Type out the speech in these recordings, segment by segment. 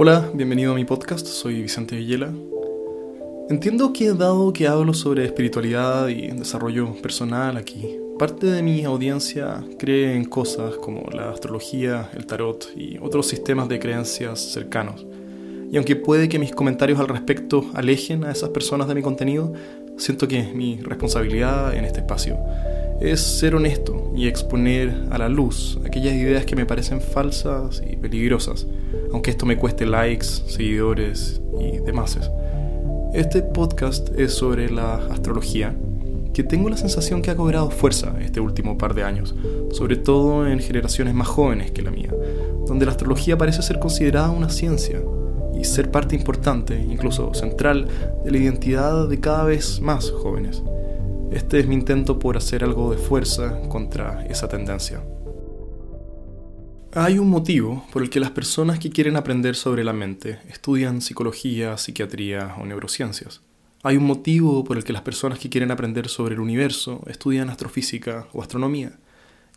Hola, bienvenido a mi podcast, soy Vicente Villela. Entiendo que dado que hablo sobre espiritualidad y desarrollo personal aquí, parte de mi audiencia cree en cosas como la astrología, el tarot y otros sistemas de creencias cercanos. Y aunque puede que mis comentarios al respecto alejen a esas personas de mi contenido, siento que mi responsabilidad en este espacio es ser honesto y exponer a la luz aquellas ideas que me parecen falsas y peligrosas, aunque esto me cueste likes, seguidores y demás. Este podcast es sobre la astrología, que tengo la sensación que ha cobrado fuerza este último par de años, sobre todo en generaciones más jóvenes que la mía, donde la astrología parece ser considerada una ciencia y ser parte importante, incluso central, de la identidad de cada vez más jóvenes. Este es mi intento por hacer algo de fuerza contra esa tendencia. Hay un motivo por el que las personas que quieren aprender sobre la mente estudian psicología, psiquiatría o neurociencias. Hay un motivo por el que las personas que quieren aprender sobre el universo estudian astrofísica o astronomía.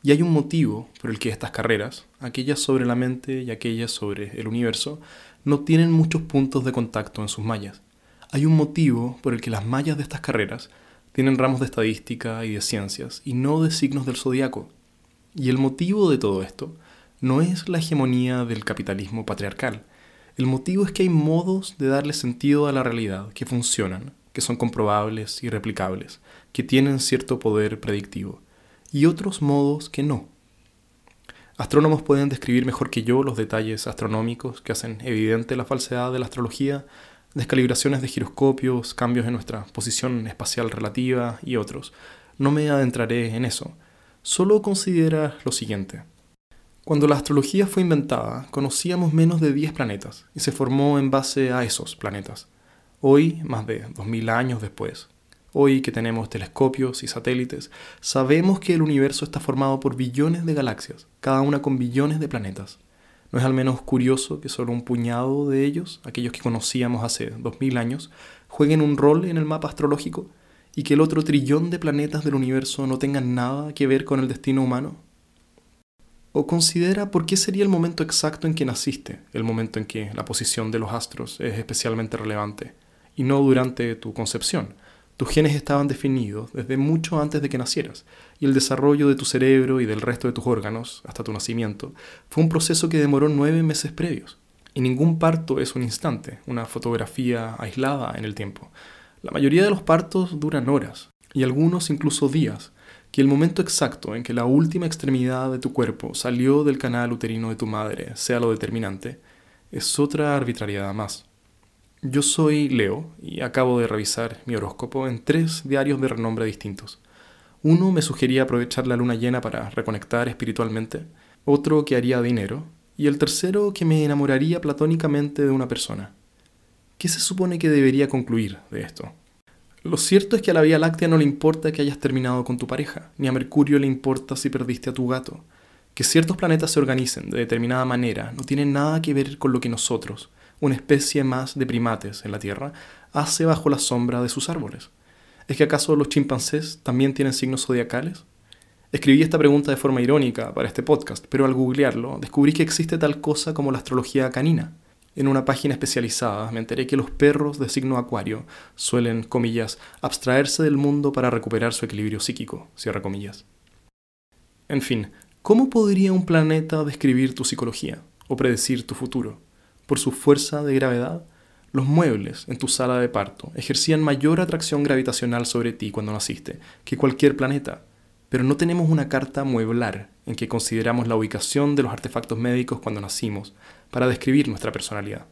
Y hay un motivo por el que estas carreras, aquellas sobre la mente y aquellas sobre el universo, no tienen muchos puntos de contacto en sus mallas. Hay un motivo por el que las mallas de estas carreras tienen ramos de estadística y de ciencias, y no de signos del zodiaco. Y el motivo de todo esto no es la hegemonía del capitalismo patriarcal. El motivo es que hay modos de darle sentido a la realidad que funcionan, que son comprobables y replicables, que tienen cierto poder predictivo, y otros modos que no. Astrónomos pueden describir mejor que yo los detalles astronómicos que hacen evidente la falsedad de la astrología descalibraciones de giroscopios, cambios en nuestra posición espacial relativa y otros. No me adentraré en eso. Solo considera lo siguiente. Cuando la astrología fue inventada, conocíamos menos de 10 planetas y se formó en base a esos planetas. Hoy, más de 2000 años después, hoy que tenemos telescopios y satélites, sabemos que el universo está formado por billones de galaxias, cada una con billones de planetas. ¿No es al menos curioso que solo un puñado de ellos, aquellos que conocíamos hace 2000 años, jueguen un rol en el mapa astrológico y que el otro trillón de planetas del universo no tengan nada que ver con el destino humano? ¿O considera por qué sería el momento exacto en que naciste, el momento en que la posición de los astros es especialmente relevante, y no durante tu concepción? Tus genes estaban definidos desde mucho antes de que nacieras, y el desarrollo de tu cerebro y del resto de tus órganos, hasta tu nacimiento, fue un proceso que demoró nueve meses previos. Y ningún parto es un instante, una fotografía aislada en el tiempo. La mayoría de los partos duran horas, y algunos incluso días, que el momento exacto en que la última extremidad de tu cuerpo salió del canal uterino de tu madre sea lo determinante, es otra arbitrariedad más. Yo soy Leo y acabo de revisar mi horóscopo en tres diarios de renombre distintos. Uno me sugería aprovechar la luna llena para reconectar espiritualmente, otro que haría dinero, y el tercero que me enamoraría platónicamente de una persona. ¿Qué se supone que debería concluir de esto? Lo cierto es que a la Vía Láctea no le importa que hayas terminado con tu pareja, ni a Mercurio le importa si perdiste a tu gato. Que ciertos planetas se organicen de determinada manera no tiene nada que ver con lo que nosotros, una especie más de primates en la Tierra, hace bajo la sombra de sus árboles. ¿Es que acaso los chimpancés también tienen signos zodiacales? Escribí esta pregunta de forma irónica para este podcast, pero al googlearlo descubrí que existe tal cosa como la astrología canina. En una página especializada me enteré que los perros de signo acuario suelen, comillas, abstraerse del mundo para recuperar su equilibrio psíquico, cierra comillas. En fin, ¿cómo podría un planeta describir tu psicología o predecir tu futuro? Por su fuerza de gravedad, los muebles en tu sala de parto ejercían mayor atracción gravitacional sobre ti cuando naciste que cualquier planeta, pero no tenemos una carta mueblar en que consideramos la ubicación de los artefactos médicos cuando nacimos para describir nuestra personalidad.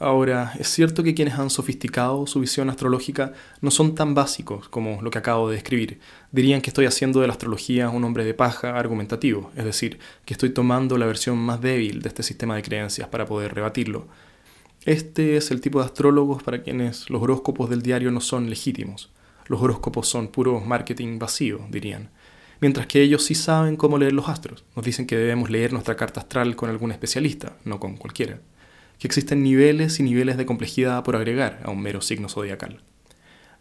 Ahora, es cierto que quienes han sofisticado su visión astrológica no son tan básicos como lo que acabo de describir. Dirían que estoy haciendo de la astrología un hombre de paja argumentativo, es decir, que estoy tomando la versión más débil de este sistema de creencias para poder rebatirlo. Este es el tipo de astrólogos para quienes los horóscopos del diario no son legítimos. Los horóscopos son puro marketing vacío, dirían. Mientras que ellos sí saben cómo leer los astros. Nos dicen que debemos leer nuestra carta astral con algún especialista, no con cualquiera que existen niveles y niveles de complejidad por agregar a un mero signo zodiacal.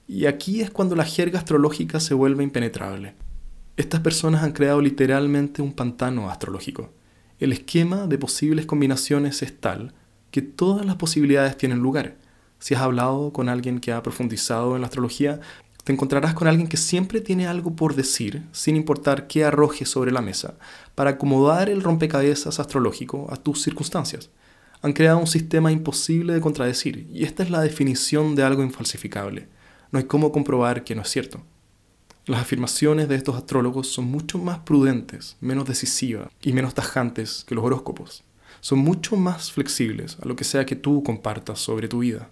Y aquí es cuando la jerga astrológica se vuelve impenetrable. Estas personas han creado literalmente un pantano astrológico. El esquema de posibles combinaciones es tal, que todas las posibilidades tienen lugar. Si has hablado con alguien que ha profundizado en la astrología, te encontrarás con alguien que siempre tiene algo por decir, sin importar qué arroje sobre la mesa, para acomodar el rompecabezas astrológico a tus circunstancias. Han creado un sistema imposible de contradecir, y esta es la definición de algo infalsificable. No hay cómo comprobar que no es cierto. Las afirmaciones de estos astrólogos son mucho más prudentes, menos decisivas y menos tajantes que los horóscopos. Son mucho más flexibles a lo que sea que tú compartas sobre tu vida.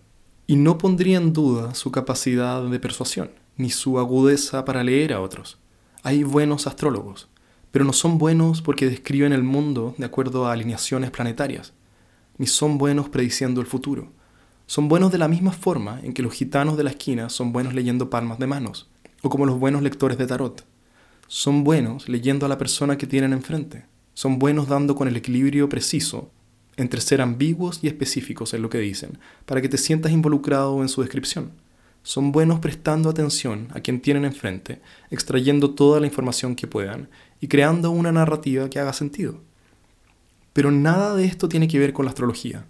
Y no pondría en duda su capacidad de persuasión, ni su agudeza para leer a otros. Hay buenos astrólogos, pero no son buenos porque describen el mundo de acuerdo a alineaciones planetarias, ni son buenos prediciendo el futuro. Son buenos de la misma forma en que los gitanos de la esquina son buenos leyendo palmas de manos, o como los buenos lectores de tarot. Son buenos leyendo a la persona que tienen enfrente. Son buenos dando con el equilibrio preciso entre ser ambiguos y específicos en lo que dicen, para que te sientas involucrado en su descripción. Son buenos prestando atención a quien tienen enfrente, extrayendo toda la información que puedan y creando una narrativa que haga sentido. Pero nada de esto tiene que ver con la astrología.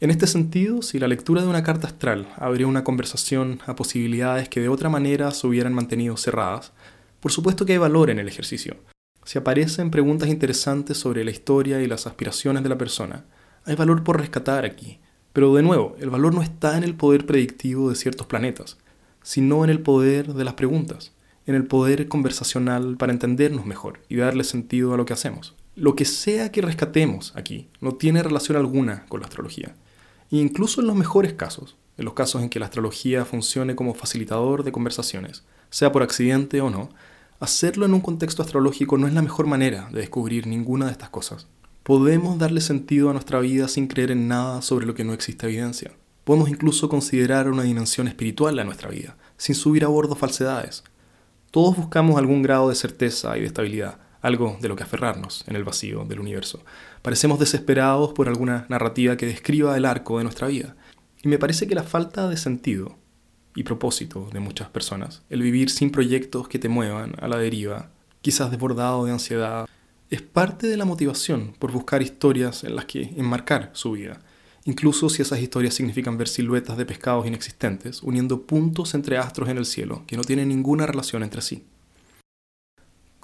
En este sentido, si la lectura de una carta astral abrió una conversación a posibilidades que de otra manera se hubieran mantenido cerradas, por supuesto que hay valor en el ejercicio. Si aparecen preguntas interesantes sobre la historia y las aspiraciones de la persona, hay valor por rescatar aquí. Pero de nuevo, el valor no está en el poder predictivo de ciertos planetas, sino en el poder de las preguntas, en el poder conversacional para entendernos mejor y darle sentido a lo que hacemos. Lo que sea que rescatemos aquí no tiene relación alguna con la astrología. E incluso en los mejores casos, en los casos en que la astrología funcione como facilitador de conversaciones, sea por accidente o no, hacerlo en un contexto astrológico no es la mejor manera de descubrir ninguna de estas cosas. Podemos darle sentido a nuestra vida sin creer en nada sobre lo que no existe evidencia. Podemos incluso considerar una dimensión espiritual a nuestra vida, sin subir a bordo falsedades. Todos buscamos algún grado de certeza y de estabilidad, algo de lo que aferrarnos en el vacío del universo. Parecemos desesperados por alguna narrativa que describa el arco de nuestra vida. Y me parece que la falta de sentido y propósito de muchas personas, el vivir sin proyectos que te muevan a la deriva, quizás desbordado de ansiedad, es parte de la motivación por buscar historias en las que enmarcar su vida, incluso si esas historias significan ver siluetas de pescados inexistentes, uniendo puntos entre astros en el cielo que no tienen ninguna relación entre sí.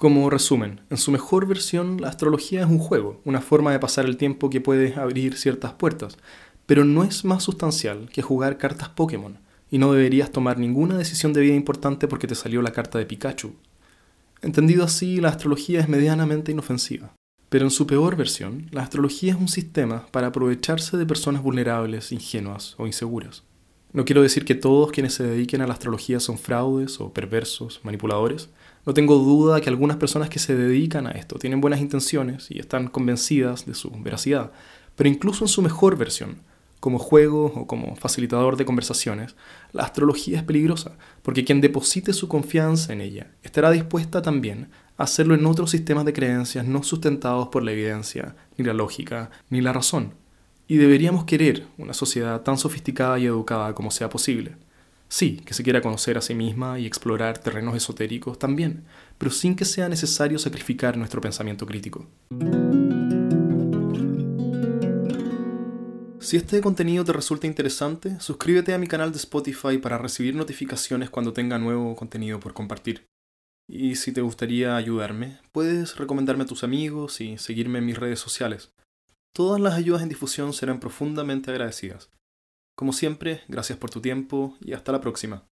Como resumen, en su mejor versión la astrología es un juego, una forma de pasar el tiempo que puede abrir ciertas puertas, pero no es más sustancial que jugar cartas Pokémon, y no deberías tomar ninguna decisión de vida importante porque te salió la carta de Pikachu. Entendido así, la astrología es medianamente inofensiva. Pero en su peor versión, la astrología es un sistema para aprovecharse de personas vulnerables, ingenuas o inseguras. No quiero decir que todos quienes se dediquen a la astrología son fraudes o perversos, manipuladores, no tengo duda que algunas personas que se dedican a esto tienen buenas intenciones y están convencidas de su veracidad, pero incluso en su mejor versión, como juego o como facilitador de conversaciones, la astrología es peligrosa, porque quien deposite su confianza en ella estará dispuesta también a hacerlo en otros sistemas de creencias no sustentados por la evidencia, ni la lógica, ni la razón. Y deberíamos querer una sociedad tan sofisticada y educada como sea posible. Sí, que se quiera conocer a sí misma y explorar terrenos esotéricos también, pero sin que sea necesario sacrificar nuestro pensamiento crítico. Si este contenido te resulta interesante, suscríbete a mi canal de Spotify para recibir notificaciones cuando tenga nuevo contenido por compartir. Y si te gustaría ayudarme, puedes recomendarme a tus amigos y seguirme en mis redes sociales. Todas las ayudas en difusión serán profundamente agradecidas. Como siempre, gracias por tu tiempo y hasta la próxima.